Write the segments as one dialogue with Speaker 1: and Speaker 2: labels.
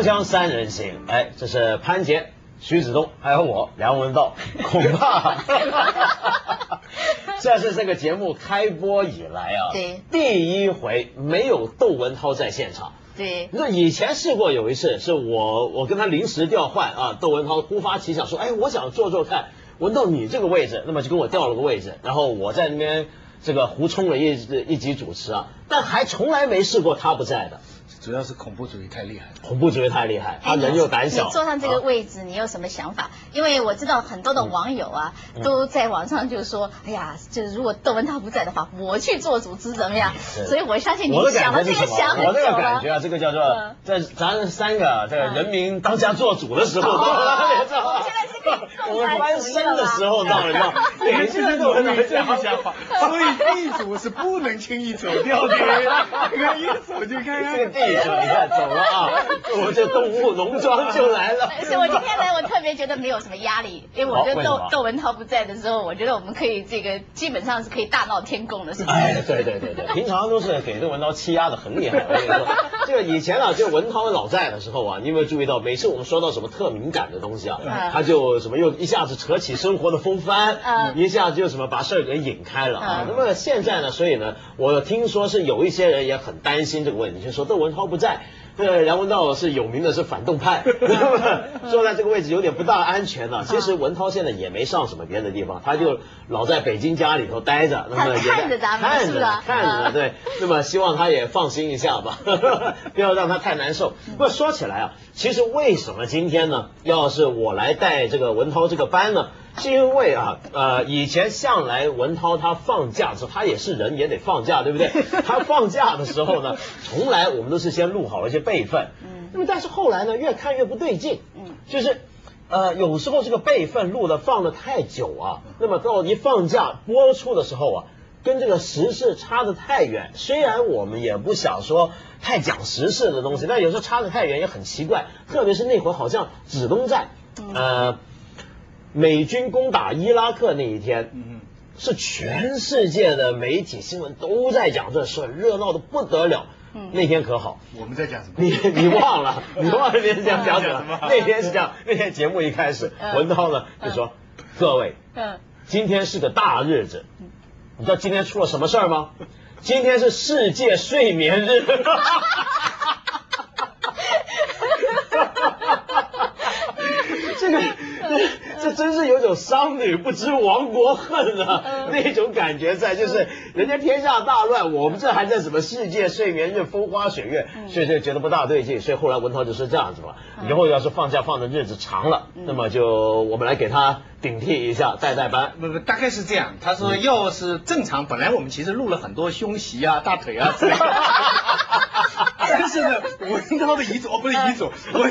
Speaker 1: 锵锵三人行，哎，这是潘杰、徐子东还有我梁文道，恐怕 这是这个节目开播以来啊，
Speaker 2: 对。
Speaker 1: 第一回没有窦文涛在现场。
Speaker 2: 对，
Speaker 1: 那以前试过有一次，是我我跟他临时调换啊，窦文涛突发奇想说，哎，我想坐坐看，文道你这个位置，那么就跟我调了个位置，然后我在那边这个胡充了一一集主持啊，但还从来没试过他不在的，
Speaker 3: 主要是恐怖主义太厉害了。
Speaker 1: 恐怖主义太厉害，他
Speaker 2: 哎
Speaker 1: 人又胆小。
Speaker 2: 你坐上这个
Speaker 1: 啊
Speaker 2: 位置，你有什么想法？因为我知道很多的网友啊，
Speaker 1: 嗯
Speaker 2: 都在网上就说，哎呀，就是如果窦文涛不在的话，我去做主持怎么样？所以我相信你想了这
Speaker 1: 感觉是什么？
Speaker 2: 个想很久
Speaker 1: 我那个感。觉啊，这个叫做
Speaker 2: 嗯
Speaker 1: 在咱三个啊这个
Speaker 2: 嗯
Speaker 1: 人民当家做主的时候，
Speaker 2: 哦
Speaker 1: 到了，你知道吗
Speaker 2: 我们现在是可以
Speaker 1: 我翻身的时候到了，你知道吗？每次都有人
Speaker 3: 这个想法，所以地主是不能轻易走掉的。你看一走就看看
Speaker 1: 这个地主你看走了啊，我们这动物农庄就来了。
Speaker 2: 所以我今天来，我特别觉得没有什么压力，因为我觉得窦窦文涛不在的时候，我觉得我们可以这个基本上是可以大闹天宫的，是
Speaker 1: 对对对对，平常都是给窦文涛欺压的很厉害。我跟你说，这个以前啊，就文涛老在的时候啊，你有没有注意到，每次我们说到什么特敏感的东西啊，
Speaker 2: 嗯
Speaker 1: 他就什么又一下子扯起生活的 风帆，
Speaker 2: 嗯
Speaker 1: 一下子就什么把事儿给引开了啊。
Speaker 2: 嗯
Speaker 1: 那么现在呢，所以呢，我听说是有一些人也很担心这个问题，就说窦文涛不在。这个梁文道是有名的是反动派，坐在这个位置有点不大安全了。其实文涛现在也没上什么别的地方，他就老在北京家里头待着，那么也
Speaker 2: 看着咱们
Speaker 1: 看着看着
Speaker 2: 嗯
Speaker 1: 对，那么希望他也放心一下吧，不要让他太难受。不过说起来啊，其实为什么今天呢，要是我来带这个文涛这个班呢？是因为啊，呃，以前向来文涛他放假的时候，他也是人，也得放假，对不对？他放假的时候呢，从来我们都是先录好了一些备份，
Speaker 2: 嗯
Speaker 1: 那么但是后来呢，越看越不对劲，
Speaker 2: 嗯
Speaker 1: 就是。呃，有时候这个备份录的放的太久啊，那么到一放假播出的时候啊，跟这个时事差得太远。虽然我们也不想说太讲时事的东西，但有时候差得太远也很奇怪。特别是那会儿好像指东站，呃，美军攻打伊拉克那一天，
Speaker 3: 嗯
Speaker 1: 是全世界的媒体新闻都在讲这事儿，热闹的不得了。
Speaker 2: 嗯
Speaker 1: 那天可好，
Speaker 3: 我们在讲什么？
Speaker 1: 你你忘了，你忘了那天讲讲什么
Speaker 3: 讲什么？
Speaker 1: 那天是这样，那天节目一开始，
Speaker 2: 嗯
Speaker 1: 文涛呢就说：“各位，
Speaker 2: 嗯，
Speaker 1: 今天是个大日子，你知道今天出了什么事儿吗？今天是世界睡眠日。” 这个，这真是有种商女不知亡国恨啊，那种感觉在，就是人家天下大乱，我们这还在什么世界睡眠日、风花雪月，所以就觉得不大对劲，所以后来文涛就说这样子嘛，以后要是放假放的日子长了，那么就我们来给他顶替一下，代代班。
Speaker 3: 不不，大概是这样。他说，要是正常，本来我们其实录了很多胸袭啊、大腿啊之类的。但是呢，文涛的遗嘱哦，不是遗嘱，文文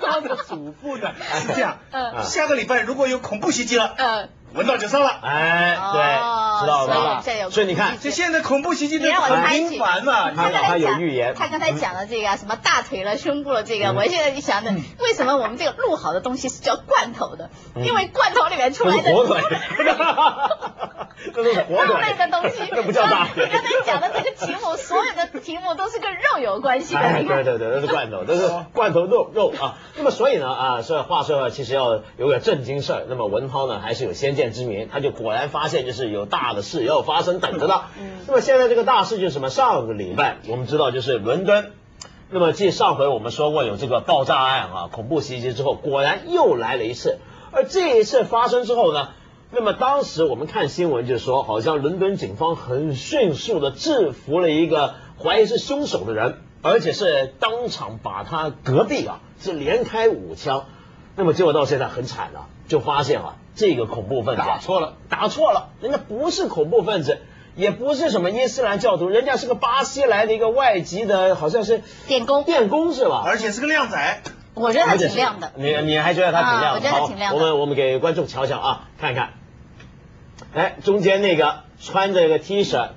Speaker 3: 涛的祖父呢是这样。
Speaker 2: 嗯
Speaker 3: 下个礼拜如果有恐怖袭击了，
Speaker 2: 嗯，
Speaker 3: 文道就上了。
Speaker 1: 哎，对，
Speaker 2: 哦
Speaker 1: 知道了吧
Speaker 2: 所以
Speaker 1: 你看，
Speaker 3: 这现在恐怖袭击的
Speaker 2: 你让我
Speaker 3: 很频繁嘛，
Speaker 1: 他他有预言
Speaker 2: 他刚才讲的这个啊，什么大腿了、胸部了，这个，
Speaker 1: 嗯
Speaker 2: 我现在就想着，为什么我们这个录好的东西是叫罐头的？
Speaker 1: 嗯
Speaker 2: 因为罐头里面出
Speaker 1: 这
Speaker 2: 来的
Speaker 1: 是火腿，这都是火
Speaker 2: 肉
Speaker 1: 腿，
Speaker 2: 类的东西。
Speaker 1: 这不叫大腿。
Speaker 2: 你刚才讲的这个题目，所有的题目都是跟肉有关系的。
Speaker 1: 对对对，都是罐头，都是罐头肉肉啊。那么所以呢啊，这话说其实要有个正经事儿。那么文涛呢还是有先见之明，他就果然发现就是有大的事要发生，等着呢。那么现在这个大事就是什么？上个礼拜我们知道就是伦敦。那么继上回我们说过有这个爆炸案啊，恐怖袭击之后，果然又来了一次。而这一次发生之后呢，那么当时我们看新闻就说，好像伦敦警方很迅速的制服了一个怀疑是凶手的人，而且是当场把他隔壁啊是连开五枪。那么结果到现在很惨了、就发现啊这个恐怖分子啊
Speaker 3: 打错了，
Speaker 1: 打错了，人家不是恐怖分子。也不是什么伊斯兰教徒，人家是个巴西来的一个外籍的，好像是
Speaker 2: 电工
Speaker 1: 电工是吧？
Speaker 3: 而且是个靓仔。
Speaker 2: 我觉得他挺亮的。
Speaker 1: 你你还觉得他挺亮的？
Speaker 2: 啊我觉得挺亮的
Speaker 1: 好，我们我们给观众瞧瞧啊，看一看。哎，中间那个穿着一个 T 恤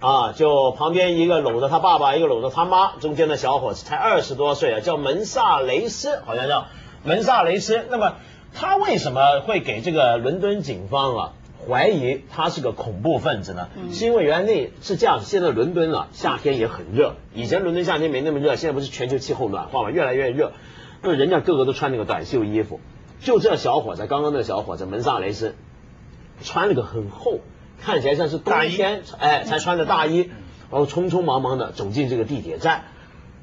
Speaker 1: 啊，就旁边一个搂着他爸爸，一个搂着他妈，中间的小伙子才二十多岁啊，叫门萨雷斯，好像叫门萨雷斯。那么他为什么会给这个伦敦警方啊怀疑他是个恐怖分子呢？是因为原来那是这样，现在伦敦啊夏天也很热，以前伦敦夏天没那么热，现在不是全球气候暖化嘛，越来越热，那人家个个都穿那个短袖衣服，就这小伙子，刚刚那小伙子门萨雷斯，穿了个很厚，看起来像是冬天哎才穿的大衣，然后匆匆忙忙的走进这个地铁站。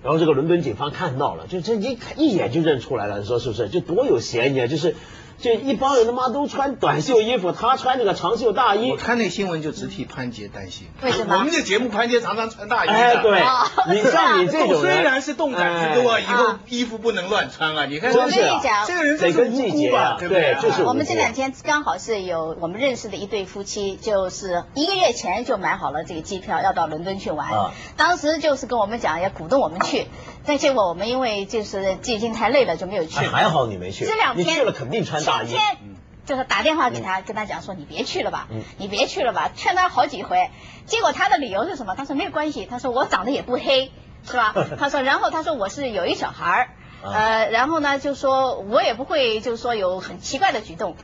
Speaker 1: 然后这个伦敦警方看到了，就这一一眼就认出来了，你说是不是？就多有嫌疑啊！就是，就一帮人他妈都穿短袖衣服，他穿这个长袖大衣
Speaker 3: 我。看那新闻就直替潘杰担心。
Speaker 2: 为什么
Speaker 3: 我们这节目潘杰常常穿大衣的。
Speaker 1: 哎，对
Speaker 2: 哦，
Speaker 1: 你像你这种，
Speaker 3: 虽然是动感之都啊，
Speaker 1: 哎
Speaker 3: 以后衣服不能乱穿啊。你看，
Speaker 1: 真
Speaker 2: 我跟你讲
Speaker 3: 这个人
Speaker 1: 得
Speaker 3: 真是无
Speaker 1: 跟季节
Speaker 3: 辜吧
Speaker 1: 啊？
Speaker 3: 对不对？
Speaker 1: 对就是
Speaker 2: 我们这两天刚好是有我们认识的一对夫妻，就是一个月前就买好了这个机票，要到伦敦去玩。
Speaker 1: 啊
Speaker 2: 当时就是跟我们讲要鼓动我们去，但结果我们因为就是最近太累了就没有去。
Speaker 1: 哎还好你没去，
Speaker 2: 这两天
Speaker 1: 你去了肯定穿大衣
Speaker 2: 前。天就是打电话给他，跟他讲说你别去了吧，
Speaker 1: 嗯
Speaker 2: 你别去了吧，劝他好几回。结果他的理由是什么？他说没有关系，他说我长得也不黑，是吧？他说，然后他说我是有一小孩儿，
Speaker 1: 啊
Speaker 2: 呃，然后呢就说我也不会就是说有很奇怪的举动。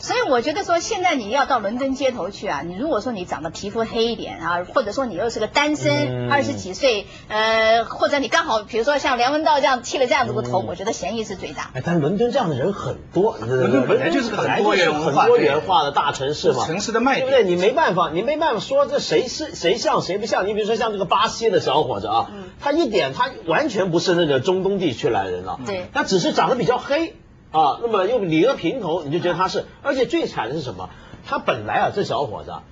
Speaker 2: 所以我觉得说，现在你要到伦敦街头去啊，你如果说你长得皮肤黑一点啊，或者说你又是个单身，
Speaker 1: 嗯
Speaker 2: 二十几岁，呃，或者你刚好比如说像梁文道这样剃了这样子个头，
Speaker 1: 嗯
Speaker 2: 我觉得嫌疑是最大。
Speaker 1: 哎，但伦敦这样的人很多，伦
Speaker 3: 敦本来就是个
Speaker 1: 本来
Speaker 3: 很多元
Speaker 1: 很多元化的大城市嘛，
Speaker 3: 城市的卖点
Speaker 1: 对不对？你没办法，你没办法说这谁是谁像谁不像。你比如说像这个巴西的小伙子啊，
Speaker 2: 嗯
Speaker 1: 他一点他完全不是那个中东地区来的人了，
Speaker 2: 对
Speaker 1: 他只是长得比较黑啊，那么又理个平头，你就觉得他是。而且最惨的是什么？他本来啊，这小伙子啊，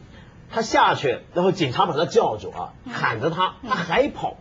Speaker 1: 他下去，然后警察把他叫住啊，
Speaker 2: 嗯
Speaker 1: 喊着他，他还跑。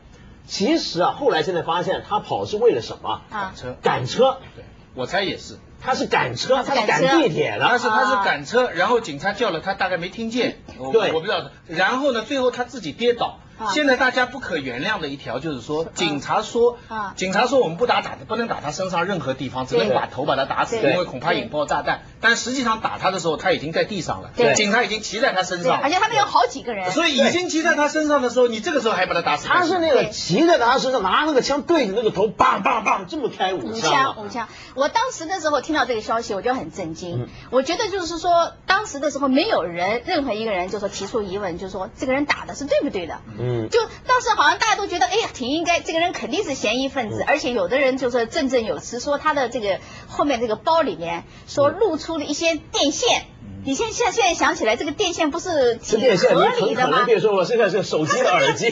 Speaker 1: 其实啊，后来现在发现他跑是为了什么？
Speaker 2: 赶
Speaker 3: 车，
Speaker 1: 赶车，
Speaker 3: 对，我猜也是。
Speaker 1: 他是赶车，他是赶地铁的。
Speaker 3: 他是他是
Speaker 2: 啊
Speaker 3: 赶车，然后警察叫了他，大概没听见，我
Speaker 1: 对
Speaker 3: 我不知道。然后呢，最后他自己跌倒
Speaker 2: 啊。
Speaker 3: 现在大家不可原谅的一条就是说，警察说
Speaker 2: 啊，
Speaker 3: 警察说我们不打打的，不能打他身上任何地方，只能把头把他打死，因为恐怕引爆炸弹。但实际上打他的时候，他已经在地上了
Speaker 2: 对，
Speaker 3: 警察已经骑在他身，上。了，
Speaker 2: 而且他们有好几个人，
Speaker 3: 所以已经骑在他身上的时候，你这个时候还把他打死，
Speaker 1: 他。是那个
Speaker 2: 对。
Speaker 1: 骑在他身上，拿那个枪对着那个头，棒棒棒，这么开五
Speaker 2: 五
Speaker 1: 枪
Speaker 2: 五枪。我当时的时候听到这个消息，我就很震惊。
Speaker 1: 嗯。
Speaker 2: 我觉得就是说，当时的时候没有人，任何一个人就说提出疑问，就说这个人打的是对不对的。
Speaker 1: 嗯，
Speaker 2: 就当时好像大家都觉得，哎呀，挺应该，这个人肯定是嫌疑分子，
Speaker 1: 嗯。
Speaker 2: 而且有的人就是振振有词，说他的这个后面这个包里面说露出了一些电线。你现现现在想起来，这个电线不是
Speaker 1: 电线你
Speaker 2: 合理的吗
Speaker 1: 可能，？比如说我现在是手机的耳机，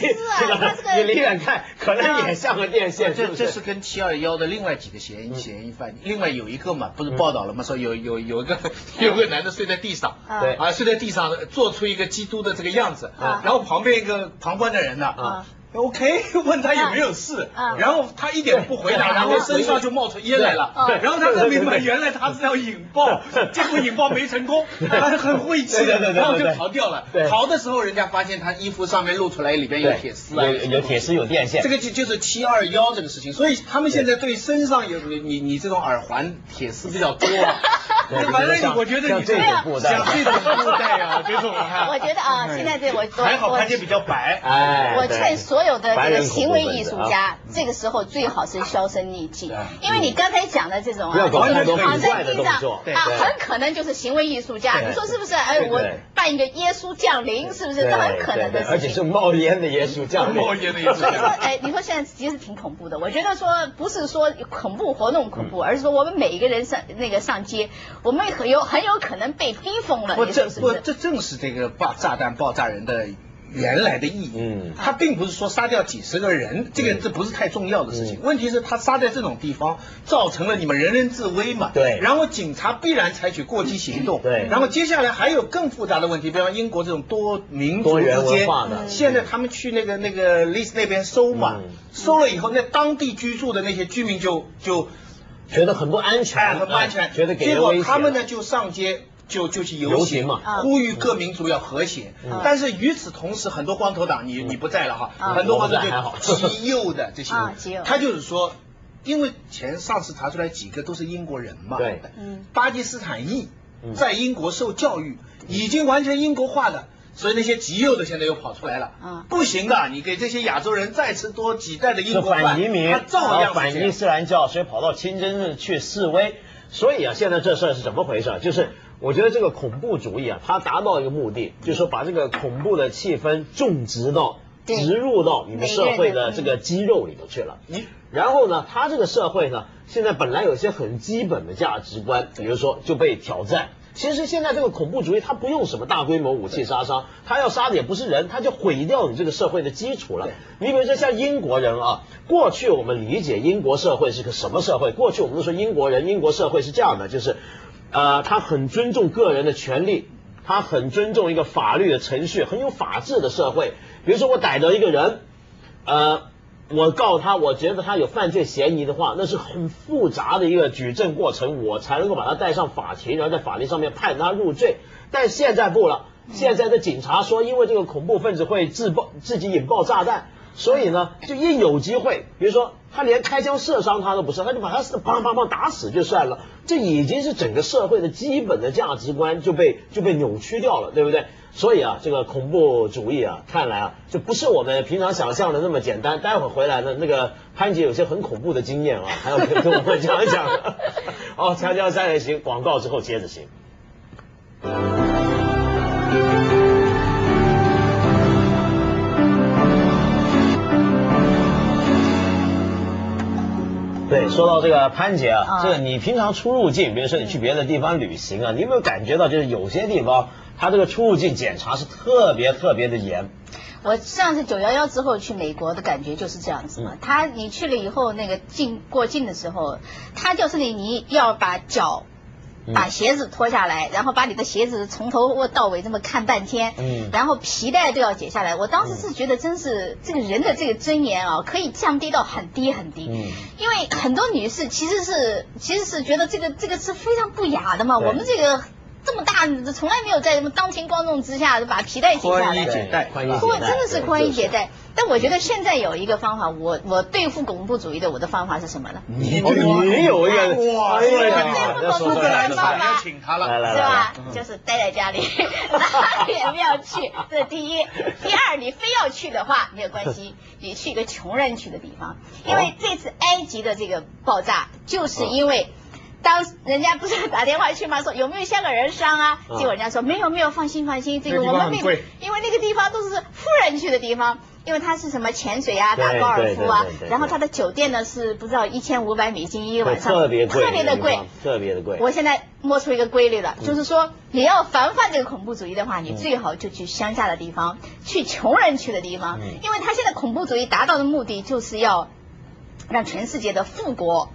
Speaker 1: 你离远看可能也像个电线？
Speaker 3: 这这是跟七二幺的另外几个嫌疑嫌疑犯，另外有一个嘛，不是报道了吗？说有有有一个 有个男的睡在地上，
Speaker 2: 啊
Speaker 1: 对
Speaker 3: 啊，睡在地上做出一个基督的这个样子，
Speaker 2: 啊
Speaker 3: 然后旁边一个旁观的人呢，
Speaker 2: 啊
Speaker 3: OK，问他有没有事，
Speaker 2: 啊
Speaker 3: 然后他一点不回答，然后身上就冒出烟来了。
Speaker 2: 对，
Speaker 3: 然后他才明白原来他是要引爆，结果引爆没成功，他很晦气，
Speaker 1: 对对对对对。
Speaker 3: 然后就逃掉了。逃的时候，人家发现他衣服上面露出来里边有铁丝啊，
Speaker 1: 有有铁丝有电线，
Speaker 3: 这个就就是七二幺这个事情，所以他们现在对身上有你你你这种耳环铁丝比较多啊。
Speaker 1: 对
Speaker 3: 反正我觉得你
Speaker 1: 像这种布袋
Speaker 3: 像这种布袋啊，这种啊，
Speaker 2: 我觉得啊，现在这我我
Speaker 3: 还好
Speaker 2: 我
Speaker 3: 潘姐比较白，
Speaker 1: 哎，
Speaker 2: 我
Speaker 1: 对。
Speaker 2: 劝所有的这个行为艺术家，这个时候最好是销声匿迹，因为你刚才讲的这种啊，躺在地上啊，很可能就是行为艺术家，你说是不是？哎，我
Speaker 1: 对对
Speaker 2: 办一个耶稣降临，是不是？
Speaker 1: 对
Speaker 2: 这很可能
Speaker 1: 对对而且是
Speaker 2: 的事情。
Speaker 1: 冒烟的耶稣降临，
Speaker 3: 冒烟的耶稣
Speaker 2: 所以说，哎，你说现在其实挺恐怖的。我觉得说不是说恐怖活动恐怖，
Speaker 1: 嗯
Speaker 2: 而是说我们每一个人上那个上街，我们很有很有可能被逼疯了，
Speaker 3: 不，
Speaker 2: 你
Speaker 3: 这不
Speaker 2: 说是不是？
Speaker 3: 这正是这个爆炸弹爆炸人的原来的意义。
Speaker 1: 嗯
Speaker 3: 他并不是说杀掉几十个人，这个这不是太重要的事情。
Speaker 1: 嗯
Speaker 3: 问题是，他杀在这种地方，造成了你们人人自危嘛。
Speaker 1: 对
Speaker 3: 然后警察必然采取过激行动。
Speaker 1: 对
Speaker 3: 然后接下来还有更复杂的问题，比方英国这种多民族
Speaker 1: 文化的，
Speaker 3: 现在他们去那个那个丽斯那边搜嘛
Speaker 1: 嗯，
Speaker 3: 搜了以后，那当地居住的那些居民就就
Speaker 1: 觉得很不安全，
Speaker 3: 哎，很不安全，
Speaker 1: 啊觉得给
Speaker 3: 结果。他们呢就上街就就去游
Speaker 1: 游行嘛
Speaker 2: 啊。
Speaker 3: 呼吁各民族要和谐。
Speaker 1: 嗯。
Speaker 3: 但是与此同时，很多光头党，你你不在了哈，
Speaker 2: 啊
Speaker 3: 很多光头
Speaker 1: 我不在还好
Speaker 3: 就极右的这些
Speaker 2: 啊极右，
Speaker 3: 他就是说，因为前上次查出来几个都是英国人嘛，
Speaker 1: 对。
Speaker 2: 嗯。
Speaker 3: 巴基斯坦裔
Speaker 1: 嗯。
Speaker 3: 在英国受教育，已经完全英国化的。所以那些极右的现在又跑出来了，
Speaker 2: 啊
Speaker 3: 不行的，你给这些亚洲人再吃多几代的英国饭，
Speaker 1: 反移民，
Speaker 3: 他照样
Speaker 1: 反伊斯兰教，所以跑到清真寺去示威。所以啊，现在这事儿是怎么回事？就是我觉得这个恐怖主义啊，它达到一个目的，就是说把这个恐怖的气氛种植到、植入到你们社会的这个肌肉里头去了。然后呢，他这个社会呢，现在本来有些很基本的价值观，比如说就被挑战。其实现在这个恐怖主义，它不用什么大规模武器杀伤，它要杀的也不是人，它就毁掉你这个社会的基础了。你比如说像英国人啊，过去我们理解英国社会是个什么社会？过去我们都说英国人、英国社会是这样的，就是，呃，他很尊重个人的权利，他很尊重一个法律的程序，很有法治的社会。比如说我逮着一个人，呃，我告他，我觉得他有犯罪嫌疑的话，那是很复杂的一个举证过程，我才能够把他带上法庭，然后在法庭上面判他入罪。但现在不了，现在的警察说，因为这个恐怖分子会自爆自己引爆炸弹，所以呢，就一有机会，比如说他连开枪射伤他都不是，他就把他砰砰砰打死就算了。这已经是整个社会的基本的价值观就被就被扭曲掉了，对不对？所以啊，这个恐怖主义啊，看来啊，就不是我们平常想象的那么简单。待会儿回来呢，那个潘姐有些很恐怖的经验啊，还要跟我们讲一讲。好，锵锵三人行，广告之后接着行。对，说到这个潘姐啊，
Speaker 2: 啊
Speaker 1: 这个你平常出入境，比如说你去别的地方旅行啊，你有没有感觉到，就是有些地方它这个出入境检查是特别特别的严？
Speaker 2: 我上次九幺幺之后去美国的感觉就是这样子嘛。他你去了以后，那个进过境的时候，他就是你你要把脚。把鞋子脱下来，然后把你的鞋子从头到尾这么看半天，
Speaker 1: 嗯
Speaker 2: 然后皮带都要解下来。我当时是觉得，真是这个人的这个尊严啊，可以降低到很低很低。
Speaker 1: 嗯
Speaker 2: 因为很多女士其实是其实是觉得这个这个是非常不雅的嘛。我们这个这么大，从来没有在什么当庭观众之下把皮带解下来。
Speaker 3: 宽衣解带
Speaker 1: 宽衣解带，
Speaker 2: 或真的是宽衣解
Speaker 1: 对。
Speaker 2: 带。但我觉得现在有一个方法，我我对付恐怖主义的我的方法是什么呢？
Speaker 1: 你哦你有一个
Speaker 3: 哇
Speaker 1: 哎呀
Speaker 2: 这个
Speaker 1: 要说说
Speaker 2: 这个这个
Speaker 1: 来说说
Speaker 2: 方法
Speaker 3: 要请他了，
Speaker 1: 来来
Speaker 2: 是吧？就是待在家里，哪里也不要去。这是第一。第二，你非要去的话没有关系，你去一个穷人去的地方，因为这次埃及的这个爆炸，就是因为。当人家不是打电话去吗？说有没有香港人伤啊？
Speaker 1: 嗯
Speaker 2: 结果人家说没有没有，放心放心，这个我们没因为那个地方都是富人去的地方，因为它是什么潜水啊、打高尔夫啊然后它的酒店呢是不知道一千五百美金一个晚上，
Speaker 1: 特别贵，
Speaker 2: 特别的贵。，
Speaker 1: 特别的贵。
Speaker 2: 我现在摸出一个规律了，
Speaker 1: 嗯
Speaker 2: 就是说你要防范这个恐怖主义的话，你最好就去乡下的地方，去穷人去的地方
Speaker 1: 嗯，
Speaker 2: 因为他现在恐怖主义达到的目的就是要让全世界的富国。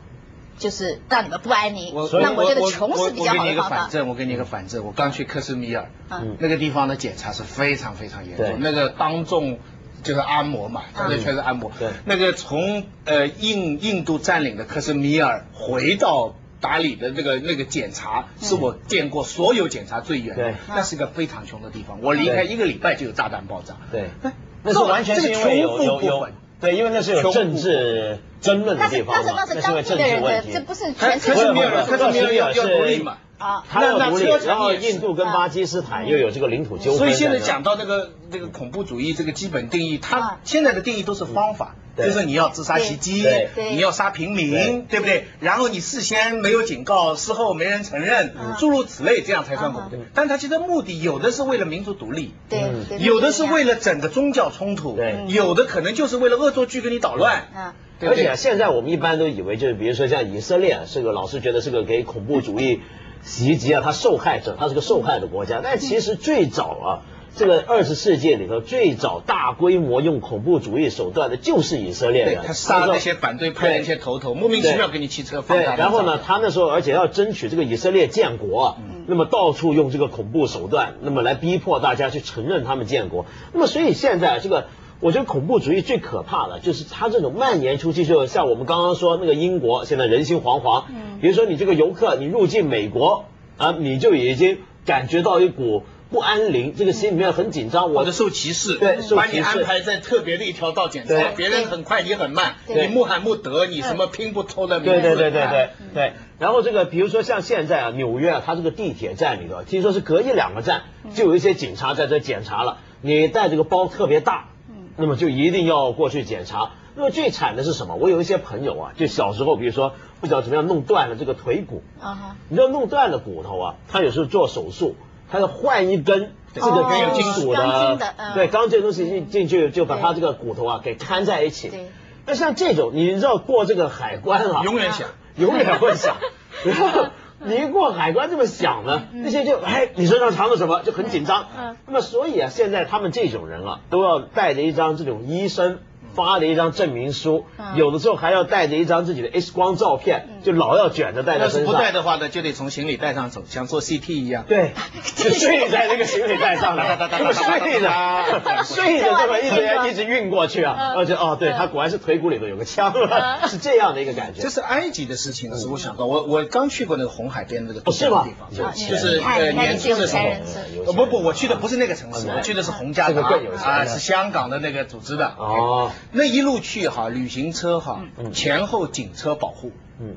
Speaker 2: 就是让你们不安宁，那我觉得穷是比较
Speaker 3: 我给你一个
Speaker 2: 好的方法。
Speaker 3: 反证，我给你一个反证。我刚去克什米尔，
Speaker 2: 嗯
Speaker 3: 那个地方的检查是非常非常严重，那个当众就是按摩嘛，反正全是按摩。
Speaker 1: 对
Speaker 3: 那个从呃印印度占领的克什米尔回到。达里的那个那个检查是我见过所有检查最远的
Speaker 1: 对，
Speaker 3: 那是个非常穷的地方。我离开一个礼拜就有炸弹爆炸。
Speaker 1: 对
Speaker 3: 哎，
Speaker 1: 那是完全是因为有
Speaker 3: 这个
Speaker 1: 有有
Speaker 3: 穷富不分
Speaker 1: 对，因为那是有政治争论的地方嘛，
Speaker 2: 那是那是
Speaker 1: 是因为政治问题
Speaker 2: 这。不是
Speaker 3: 克
Speaker 2: 全世界
Speaker 3: 什米尔，
Speaker 2: 的
Speaker 3: 克什米尔要要独立嘛。
Speaker 2: 啊。
Speaker 1: 他要独立
Speaker 3: 那那车，
Speaker 1: 然后印度跟巴基斯坦又有这个领土纠纷，
Speaker 3: 所以现在讲到这个这个恐怖主义这个基本定义，它
Speaker 2: 啊。
Speaker 3: 现在的定义都是方法，就是你要自杀袭击你要杀平民，对。不对？然后你事先没有警告，事后没人承认
Speaker 2: 嗯，
Speaker 3: 诸如此类，这样才算恐怖
Speaker 1: 嗯。
Speaker 3: 但他其实目的有的是为了民族独立，
Speaker 2: 对。
Speaker 3: 有的是为
Speaker 2: 了
Speaker 3: 了整个宗教冲突
Speaker 1: 对，
Speaker 3: 有的可能就是为了恶作剧给你捣乱。
Speaker 2: 嗯。
Speaker 1: 而且现在我们一般都以为就是，比如说像以色列啊是个老是觉得是个给恐怖主义袭击啊，他受害者，他是个受害的国家。但其实最早啊，这个二十世纪里头最早大规模用恐怖主义手段的就是以色列人，
Speaker 3: 他杀那些反对派的那些头头，莫名其妙给你汽车放
Speaker 1: 对。然后呢，他那时候而且要争取这个以色列建国啊，那么到处用这个恐怖手段，那么来逼迫大家去承认他们建国。那么所以现在这个。我觉得恐怖主义最可怕的就是它这种蔓延出去，就像我们刚刚说那个英国现在人心惶惶。
Speaker 2: 嗯
Speaker 1: 比如说你这个游客，你入境美国啊，你就已经感觉到一股不安宁，这个心里面很紧张。我
Speaker 3: 的受歧视，
Speaker 1: 对受
Speaker 3: 把你安排在特别的一条道检查
Speaker 1: 对，
Speaker 3: 别人很快，你很慢，
Speaker 2: 对
Speaker 3: 你穆罕默德，你什么拼不透的名字，
Speaker 1: 对对对对对
Speaker 3: 哎
Speaker 1: 对。然后这个，比如说像现在啊，纽约啊，它这个地铁站里头，听说是隔一两个站就有一些警察在这检查了。你带这个包特别大，那么就一定要过去检查。那么最惨的是什么？我有一些朋友啊，就小时候，比如说不知道怎么样弄断了这个腿骨。
Speaker 2: 啊哈，
Speaker 1: 你知道弄断了骨头啊，他有时候做手术，他要换一根这个
Speaker 2: 哦
Speaker 1: 金属
Speaker 2: 钢
Speaker 1: 的
Speaker 2: 筋的，嗯
Speaker 1: 对，钢筋的东西进进去就把
Speaker 2: 对
Speaker 1: 他这个骨头啊给看在一起。
Speaker 2: 对。
Speaker 1: 那像这种，你知道过这个海关啊，
Speaker 3: 永远想。
Speaker 1: 永远会想。然后你一过海关这么想呢，那些就哎，你身上藏着什么，就很紧张。
Speaker 2: 嗯
Speaker 1: 那么所以啊，现在他们这种人啊，都要带着一张这种医生。发了一张证明书，
Speaker 2: 嗯。
Speaker 1: 有的时候还要带着一张自己的 X 光照片，就老要卷着带在
Speaker 3: 要是不。带的话呢，就得从行李带上走，像做 CT 一样。
Speaker 1: 对，就睡在那个行李带上面，这 么睡着，睡着这么一直一直运过去啊，
Speaker 2: 嗯。
Speaker 1: 而且哦，对他果然是腿骨里头有个枪，是这样的一个感觉。
Speaker 3: 这。是埃及的事情的时候，我想到我我刚去过那个红海边那个度假
Speaker 1: 哦是吗？
Speaker 3: 的地方，就是呃年轻的时候。不不，我去的不是那个城市，
Speaker 1: 嗯
Speaker 3: 我去的是洪家
Speaker 1: 这个
Speaker 3: 达
Speaker 1: 更有钱
Speaker 3: 啊，是香港的那个组织的。
Speaker 1: 哦，
Speaker 3: 那一路去哈，旅行车哈
Speaker 1: 嗯，
Speaker 3: 前后警车保护，
Speaker 1: 嗯，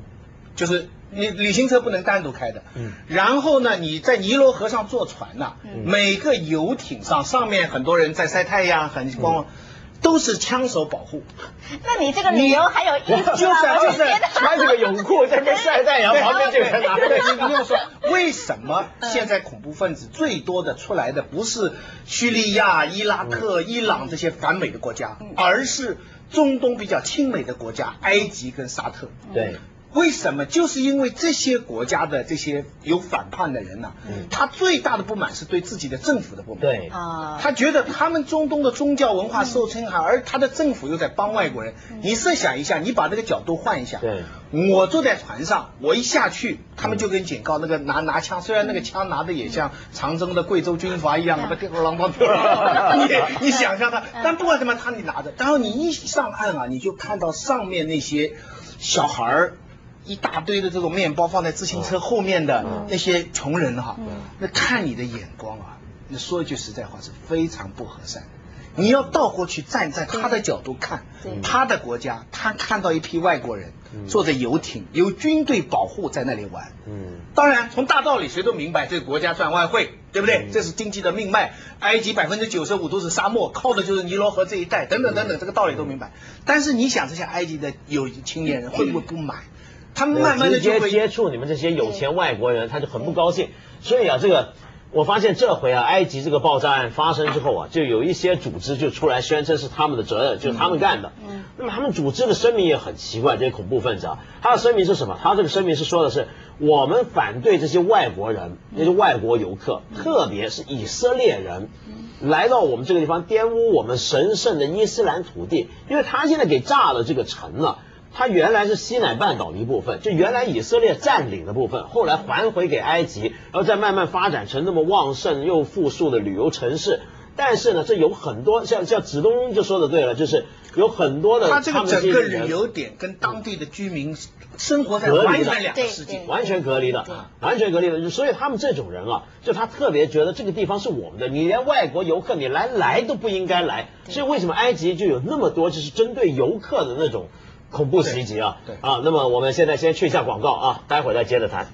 Speaker 3: 就是你旅行车不能单独开的。
Speaker 1: 嗯。
Speaker 3: 然后呢，你在尼罗河上坐船呐、每个游艇上上面很多人在晒太阳，很光，
Speaker 1: 嗯
Speaker 3: 都是枪手保护。
Speaker 2: 那你这个理由还有意思吗？
Speaker 3: 就是啊就是
Speaker 1: 穿这个泳裤在那晒太阳，旁边就有人拿着
Speaker 3: 对，你不用说，为什么现在恐怖分子最多的出来的不是叙利亚、伊拉克、伊朗这些反美的国家，而是中东比较亲美的国家，埃及跟沙特。
Speaker 1: 对，
Speaker 3: 为什么？就是因为这些国家的这些有反叛的人呐、他最大的不满是对自己的政府的不满。
Speaker 1: 对，
Speaker 2: 啊，
Speaker 3: 他觉得他们中东的宗教文化受侵害，而他的政府又在帮外国人。你设想一下，你把这个角度换一下。
Speaker 1: 对，
Speaker 3: 我坐在船上，我一下去，他们就跟警告那个拿拿枪，虽然那个枪拿的也像长征的贵州军阀一样，那个吊儿郎当吊儿郎当。你你想象他，但不管怎么，他你拿着，然后你一上岸啊，你就看到上面那些小孩儿。一大堆的这种面包放在自行车后面的那些穷人哈、那看你的眼光啊，那说一句实在话是非常不和善。你要倒过去站在他的角度看，他的国家，他看到一批外国人坐着游艇，有军队保护在那里玩。
Speaker 1: 嗯，
Speaker 3: 当然，从大道理谁都明白，这个国家赚外汇，对不对？这是经济的命脉。埃及百分之九十五都是沙漠，靠的就是尼罗河这一带，等等等等，这个道理都明白。但是你想，这些埃及的有青年人会不会不满？他们慢慢的就会
Speaker 1: 接触你们这些有钱外国人，他就很不高兴。所以啊，这个我发现这回啊，埃及这个爆炸案发生之后啊，就有一些组织就出来宣称是他们的责任，就是他们干的。
Speaker 2: 嗯
Speaker 1: 那么他们组织的声明也很奇怪，这些恐怖分子啊，他的声明是什么？他这个声明是说的是我们反对这些外国人，那些外国游客，特别是以色列人。来到我们这个地方，玷污我们神圣的伊斯兰土地，因为他现在给炸了这个城了。它原来是西乃半岛的一部分，就原来以色列占领的部分，后来还回给埃及，然后再慢慢发展成那么旺盛又富庶的旅游城市。但是呢，这有很多像像子东就说的对了，就是有很多的
Speaker 3: 他这个整个旅游点跟当地的居民生活在
Speaker 1: 隔离的
Speaker 3: 完全两个世界。
Speaker 1: 完全隔离的，完全隔离的。所以他们这种人啊，就他特别觉得这个地方是我们的，你连外国游客你来来都不应该来。所以为什么埃及就有那么多就是针对游客的那种恐怖袭击啊？
Speaker 3: 对
Speaker 1: 啊，那么我们现在先去一下广告啊，待会儿再接着谈。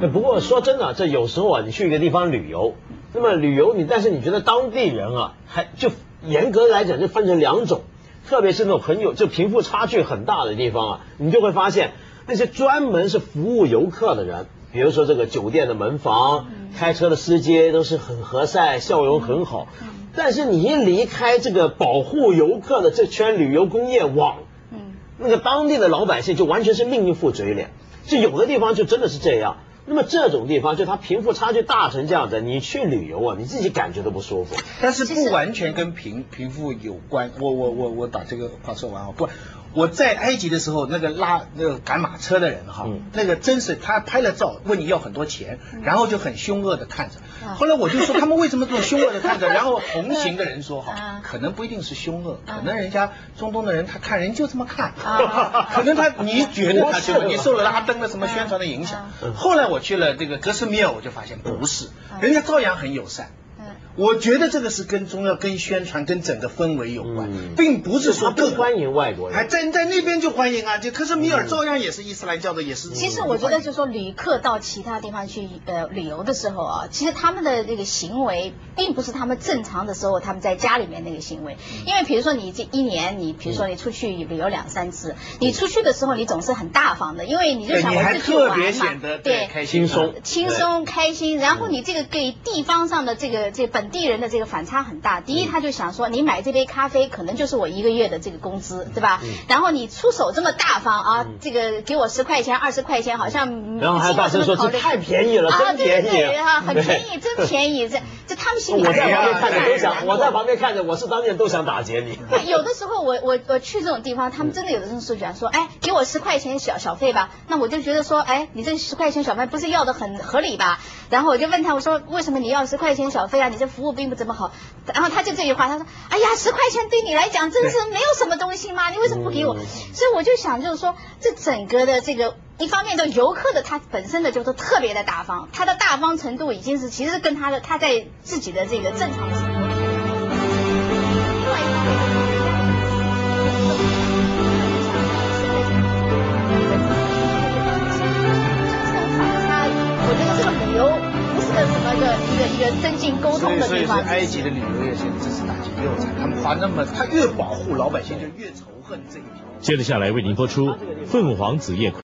Speaker 1: 呃不过说真的，这有时候啊，你去一个地方旅游，那么旅游你，但是你觉得当地人啊，还就严格来讲就分成两种，特别是那种很有就贫富差距很大的地方啊，你就会发现那些专门是服务游客的人，比如说这个酒店的门房、开车的司机都是很和善，笑容很好，但是你一离开这个保护游客的这圈旅游工业网，
Speaker 2: 嗯
Speaker 1: 那个当地的老百姓就完全是另一副嘴脸，就有的地方就真的是这样。那么这种地方，就它贫富差距大成这样子，你去旅游啊，你自己感觉都不舒服。
Speaker 3: 但是不完全跟贫贫富有关。我我我我打这个话说完啊，不，我在埃及的时候，那个拉那个赶马车的人哈，
Speaker 1: 嗯。
Speaker 3: 那个真是他拍了照，问你要很多钱，然后就很凶恶的看着。
Speaker 2: 啊
Speaker 3: 后来我就说他们为什么这么凶恶的看着？然后同行的人说哈
Speaker 2: 啊，
Speaker 3: 可能不一定是凶恶，
Speaker 2: 啊
Speaker 3: 可能人家中东的人他看人就这么看，
Speaker 2: 啊
Speaker 3: 可能他你觉得他是你受了拉登的什么宣传的影响。后来我去了这个格斯米尔，我就发现不是，人家照样很友善。
Speaker 2: 嗯
Speaker 3: 我觉得这个是跟中药、跟宣传、跟整个氛围有关，
Speaker 1: 嗯
Speaker 3: 并不是说
Speaker 1: 不欢迎外国人
Speaker 3: 还
Speaker 1: 人。
Speaker 3: 在在那边就欢迎啊，就克什米尔照样也是伊斯兰教的，也是。
Speaker 2: 其实我觉得，就是说旅客到其他地方去呃旅游的时候啊，其实他们的这个行为，并不是他们正常的时候他们在家里面那个行为。因为比如说你这一年，你比如说你出去旅游两三次，你出去的时候你总是很大方的，因为你就
Speaker 3: 对你还
Speaker 2: 想我是去
Speaker 3: 特
Speaker 2: 玩嘛
Speaker 3: 别显得，
Speaker 2: 对。
Speaker 3: 开心
Speaker 1: 轻松
Speaker 2: 轻松开心，然后你这个给地方上的这个这本地人的这个反差很大。第一，他就想说，你买这杯咖啡可能就是我一个月的这个工资，对吧？然后你出手这么大方啊，这个给我十块钱、二十块钱，好像
Speaker 1: 然后还大声说
Speaker 2: 考虑。
Speaker 1: 这太便宜了，
Speaker 2: 啊，
Speaker 1: 真
Speaker 2: 对对
Speaker 1: 便宜。
Speaker 2: 对哈，很便宜，真便宜，这这他们心里
Speaker 1: 我在旁边看着都想，我在旁边看着，我是当地人都想打劫你。
Speaker 2: 对，有的时候我我我去这种地方，他们真的有的时候是讲说，哎，给我十块钱小小费吧。那我就觉得说，哎，你这十块钱小费不是要的很合理吧？然后我就问他，我说为什么你要十块钱小费啊？你这服务并不怎么好。然后他就这句话，他说，哎呀，十块钱对你来讲真是没有什么东西吗？你为什么不给我？所以我就想，就是说，这整个的这个。一方面，就游客的他本身的就是特别的大方，他的大方程度已经是其实跟他的他在自己的这个正常的生活。另外一方面，我觉得这个旅游不是个什么个一个一个增进沟通的地方。
Speaker 3: 埃及的旅游业现在真是打击六产，他们花那么，他越保护老百姓就越仇恨这一条。
Speaker 4: 接着下来为您播出《凤凰紫夜》。